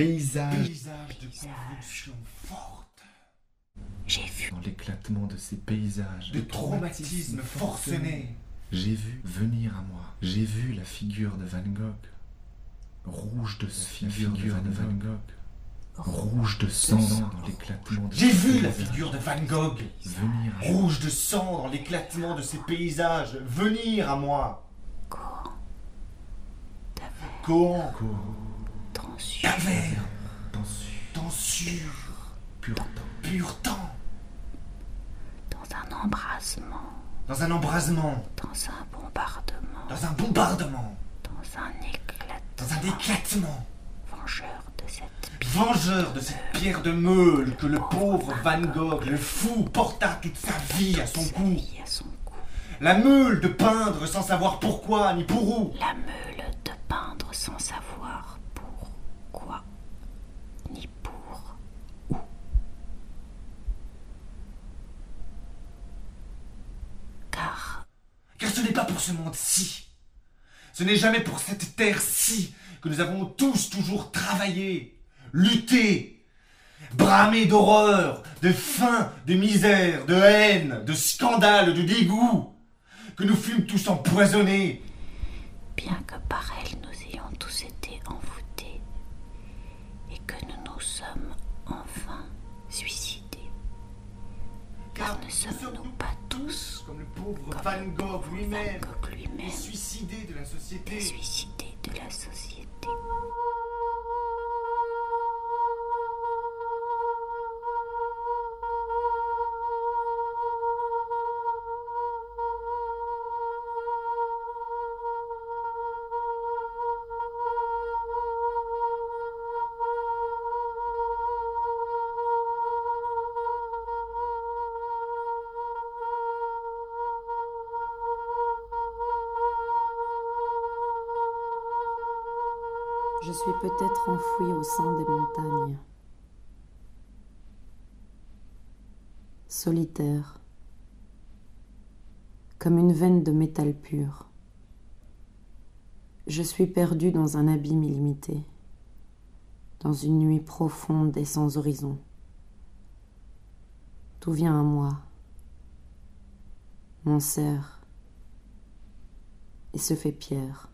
Paysage Paysage de convulsions fortes, J'ai vu dans l'éclatement de ces paysages, de traumatismes forcenés. J'ai vu venir à moi. J'ai vu la figure de Van Gogh, rouge de figure, de Van Gogh, rouge de sang dans l'éclatement de J'ai ces vu la paysages. figure de Van Gogh, venir à moi. rouge de sang dans l'éclatement de ces paysages, venir à moi. courant Tensure, pur temps. pur temps, dans un embrasement, dans un embrasement, dans un bombardement, dans un bombardement, dans un éclat dans un éclatement. vengeur de cette Vengeur de cette pierre de meule que le pauvre Van Gogh, le fou, porta toute sa vie à son cou. vie à son cou. La meule de peindre sans savoir pourquoi ni pour où. La meule de peindre sans savoir pourquoi ni pour où. Car Car ce n'est pas pour ce monde-ci. Ce n'est jamais pour cette terre-ci que nous avons tous toujours travaillé, lutté, bramé d'horreur, de faim, de misère, de haine, de scandale, de dégoût, que nous fûmes tous empoisonnés, bien que par elle nous ayons tous été envoûtés et que nous nous sommes enfin suicidés. Car ne sommes-nous pas tous, comme le pauvre comme Van Gogh lui-même, lui-même, suicidés de la société. Les suicidés de la société Je suis peut-être enfoui au sein des montagnes. Solitaire. Comme une veine de métal pur. Je suis perdu dans un abîme illimité. Dans une nuit profonde et sans horizon. Tout vient à moi? M'enserre. Et se fait pierre.